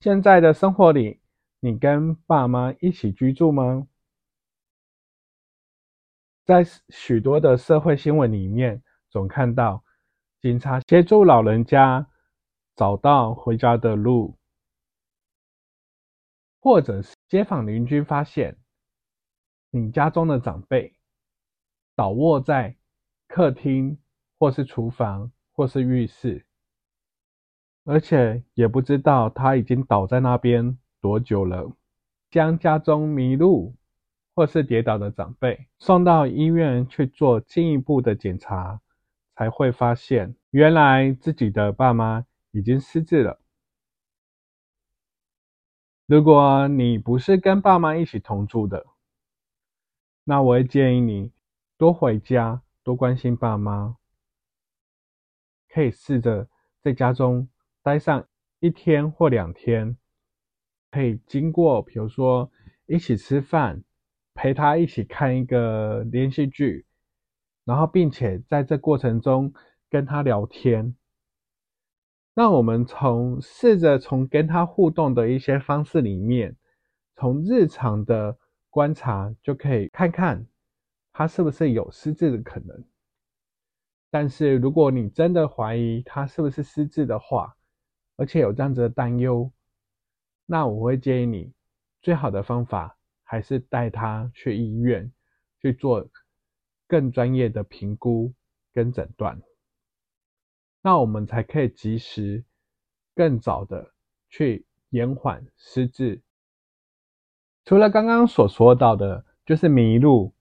现在的生活里，你跟爸妈一起居住吗？在许多的社会新闻里面，总看到警察协助老人家找到回家的路，或者是街坊邻居发现你家中的长辈倒卧在客厅，或是厨房，或是浴室。而且也不知道他已经倒在那边多久了。将家中迷路或是跌倒的长辈送到医院去做进一步的检查，才会发现原来自己的爸妈已经失智了。如果你不是跟爸妈一起同住的，那我会建议你多回家，多关心爸妈，可以试着在家中。待上一天或两天，可以经过，比如说一起吃饭，陪他一起看一个连续剧，然后并且在这过程中跟他聊天。那我们从试着从跟他互动的一些方式里面，从日常的观察就可以看看他是不是有失智的可能。但是如果你真的怀疑他是不是失智的话，而且有这样子的担忧，那我会建议你，最好的方法还是带他去医院去做更专业的评估跟诊断，那我们才可以及时、更早的去延缓失智。除了刚刚所说到的，就是迷路，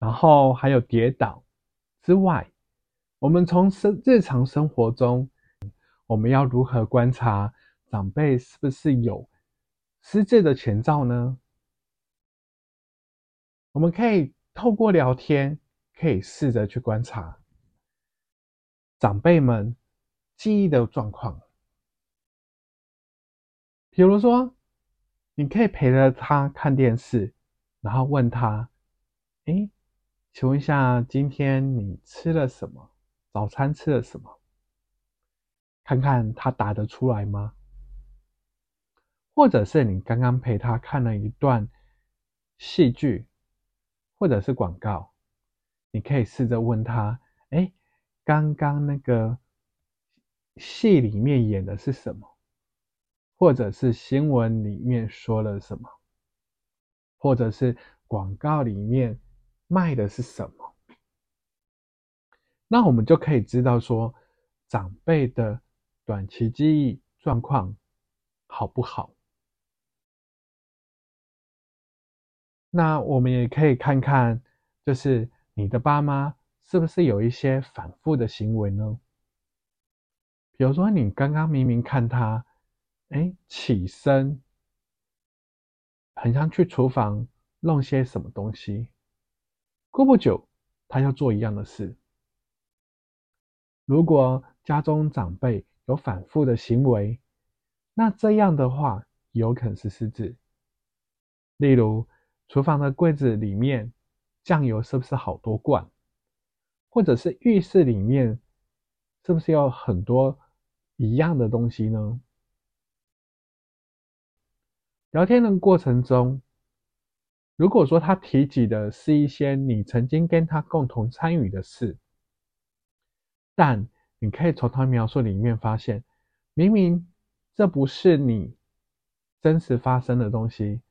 然后还有跌倒之外，我们从生日常生活中。我们要如何观察长辈是不是有失智的前兆呢？我们可以透过聊天，可以试着去观察长辈们记忆的状况。比如说，你可以陪着他看电视，然后问他：“哎，请问一下，今天你吃了什么？早餐吃了什么？”看看他答得出来吗？或者是你刚刚陪他看了一段戏剧，或者是广告，你可以试着问他：哎，刚刚那个戏里面演的是什么？或者是新闻里面说了什么？或者是广告里面卖的是什么？那我们就可以知道说长辈的。短期记忆状况好不好？那我们也可以看看，就是你的爸妈是不是有一些反复的行为呢？比如说，你刚刚明明看他，哎，起身，很像去厨房弄些什么东西，过不久他要做一样的事。如果家中长辈，有反复的行为，那这样的话有可能是失智。例如，厨房的柜子里面酱油是不是好多罐？或者是浴室里面是不是有很多一样的东西呢？聊天的过程中，如果说他提及的是一些你曾经跟他共同参与的事，但你可以从他描述里面发现，明明这不是你真实发生的东西，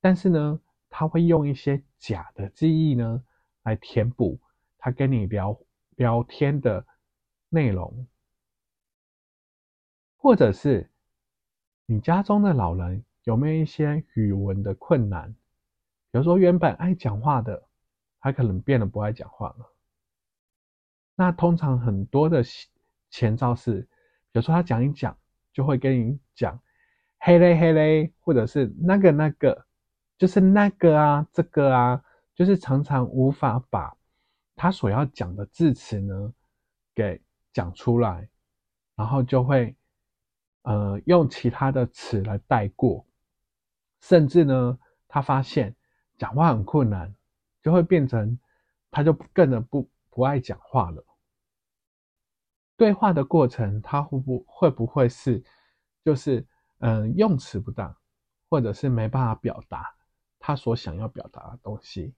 但是呢，他会用一些假的记忆呢来填补他跟你聊聊天的内容，或者是你家中的老人有没有一些语文的困难？比如说原本爱讲话的，他可能变得不爱讲话了。那通常很多的前兆是，比如说他讲一讲，就会跟你讲“嘿嘞嘿嘞”，或者是那个那个，就是那个啊，这个啊，就是常常无法把他所要讲的字词呢给讲出来，然后就会呃用其他的词来带过，甚至呢，他发现讲话很困难，就会变成他就更的不。不爱讲话了。对话的过程，他会不会不会是，就是嗯用词不当，或者是没办法表达他所想要表达的东西？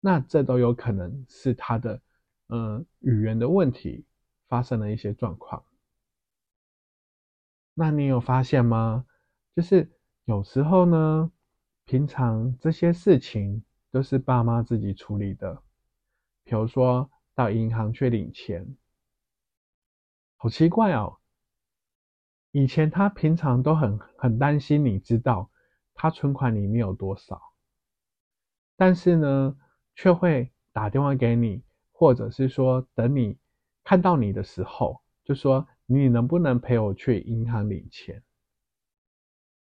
那这都有可能是他的嗯语言的问题发生了一些状况。那你有发现吗？就是有时候呢，平常这些事情都是爸妈自己处理的。比如说到银行去领钱，好奇怪哦！以前他平常都很很担心，你知道他存款里面有多少，但是呢，却会打电话给你，或者是说等你看到你的时候，就说你能不能陪我去银行领钱，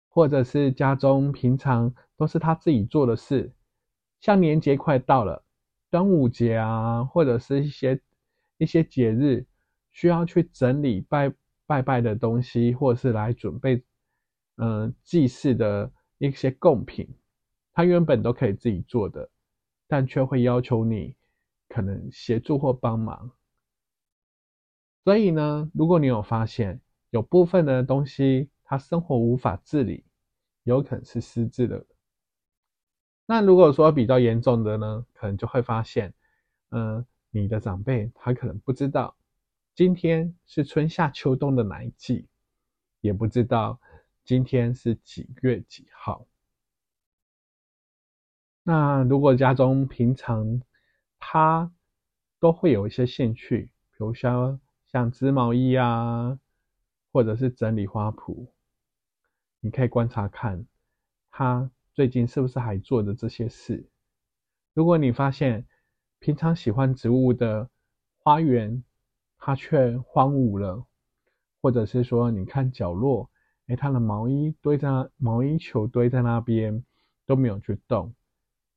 或者是家中平常都是他自己做的事，像年节快到了。端午节啊，或者是一些一些节日，需要去整理拜拜拜的东西，或者是来准备，嗯，祭祀的一些贡品，他原本都可以自己做的，但却会要求你可能协助或帮忙。所以呢，如果你有发现有部分的东西他生活无法自理，有可能是失智的。那如果说比较严重的呢，可能就会发现，嗯，你的长辈他可能不知道今天是春夏秋冬的哪一季，也不知道今天是几月几号。那如果家中平常他都会有一些兴趣，比如说像织毛衣啊，或者是整理花圃，你可以观察看他。最近是不是还做着这些事？如果你发现平常喜欢植物的花园，它却荒芜了，或者是说你看角落，哎，他的毛衣堆在毛衣球堆在那边都没有去动，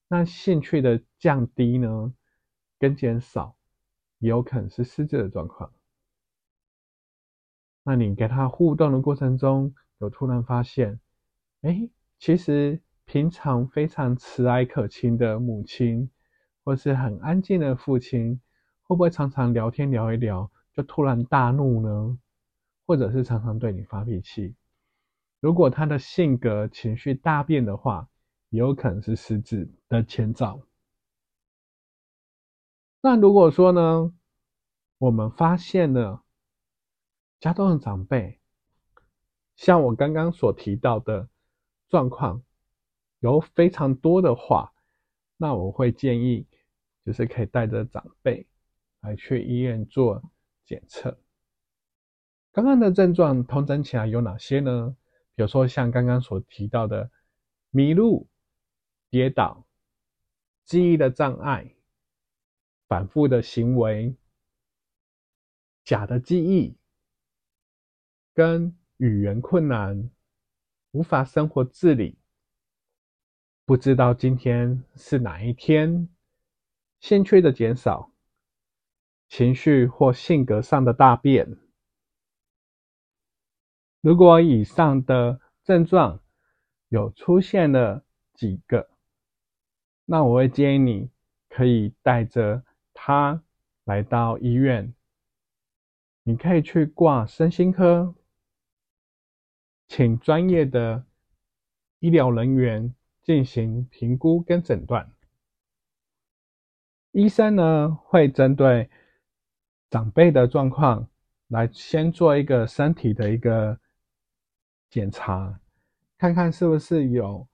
那兴趣的降低呢，跟减少，也有可能是失智的状况。那你跟他互动的过程中，有突然发现，哎，其实。平常非常慈爱可亲的母亲，或是很安静的父亲，会不会常常聊天聊一聊就突然大怒呢？或者是常常对你发脾气？如果他的性格情绪大变的话，也有可能是失智的前兆。那如果说呢，我们发现了家中的长辈，像我刚刚所提到的状况。有非常多的话，那我会建议，就是可以带着长辈来去医院做检测。刚刚的症状通常起来有哪些呢？比如说像刚刚所提到的迷路、跌倒、记忆的障碍、反复的行为、假的记忆、跟语言困难、无法生活自理。不知道今天是哪一天，兴趣的减少，情绪或性格上的大变。如果以上的症状有出现了几个，那我会建议你可以带着他来到医院，你可以去挂身心科，请专业的医疗人员。进行评估跟诊断，医生呢会针对长辈的状况，来先做一个身体的一个检查，看看是不是有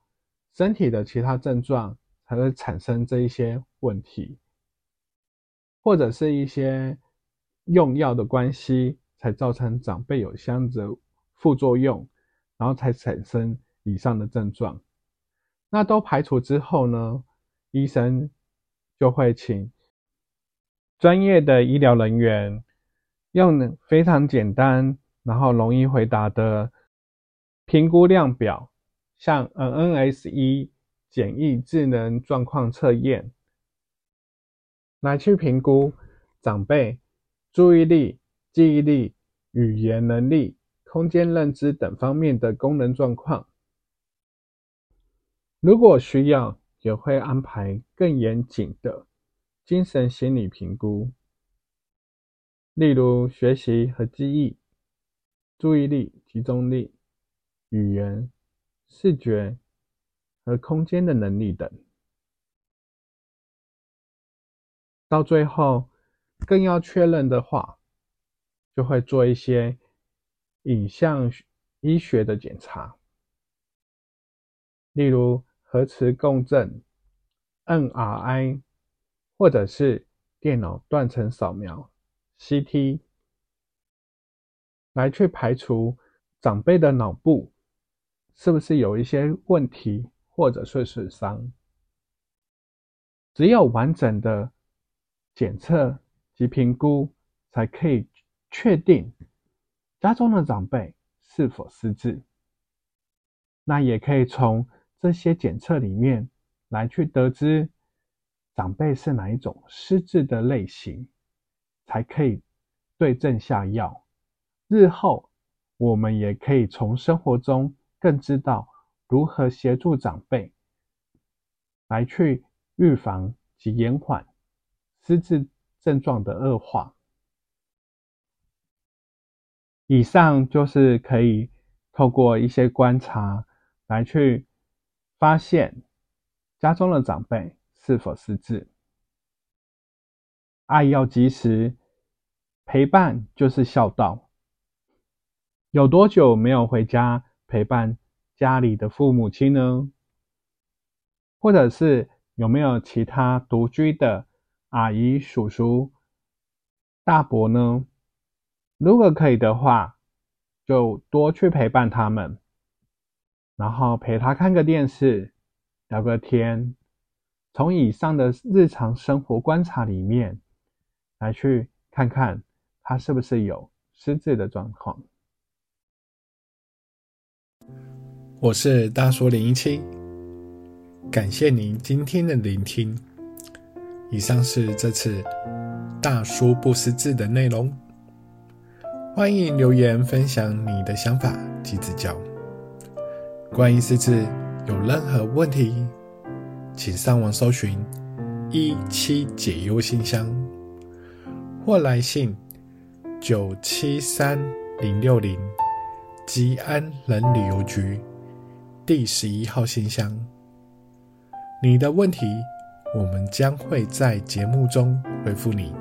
身体的其他症状才会产生这一些问题，或者是一些用药的关系才造成长辈有这样子副作用，然后才产生以上的症状。那都排除之后呢，医生就会请。专业的医疗人员用非常简单，然后容易回答的评估量表，像 NNS-E 简易智能状况测验，来去评估长辈注意力、记忆力、语言能力、空间认知等方面的功能状况。如果需要，也会安排更严谨的。精神心理评估，例如学习和记忆、注意力集中力、语言、视觉和空间的能力等。到最后，更要确认的话，就会做一些影像医学的检查，例如核磁共振、MRI。或者是电脑断层扫描 （CT） 来去排除长辈的脑部是不是有一些问题或者是损伤。只有完整的检测及评估，才可以确定家中的长辈是否失智。那也可以从这些检测里面来去得知。长辈是哪一种失智的类型，才可以对症下药。日后我们也可以从生活中更知道如何协助长辈来去预防及延缓失智症状的恶化。以上就是可以透过一些观察来去发现家中的长辈。是否失智？爱要及时，陪伴就是孝道。有多久没有回家陪伴家里的父母亲呢？或者是有没有其他独居的阿姨、叔叔、大伯呢？如果可以的话，就多去陪伴他们，然后陪他看个电视，聊个天。从以上的日常生活观察里面，来去看看他是不是有失智的状况。我是大叔零一七，感谢您今天的聆听。以上是这次大叔不失智的内容，欢迎留言分享你的想法及指教。关于失智有任何问题？请上网搜寻“一七解忧信箱”或来信九七三零六零吉安人旅游局第十一号信箱。你的问题，我们将会在节目中回复你。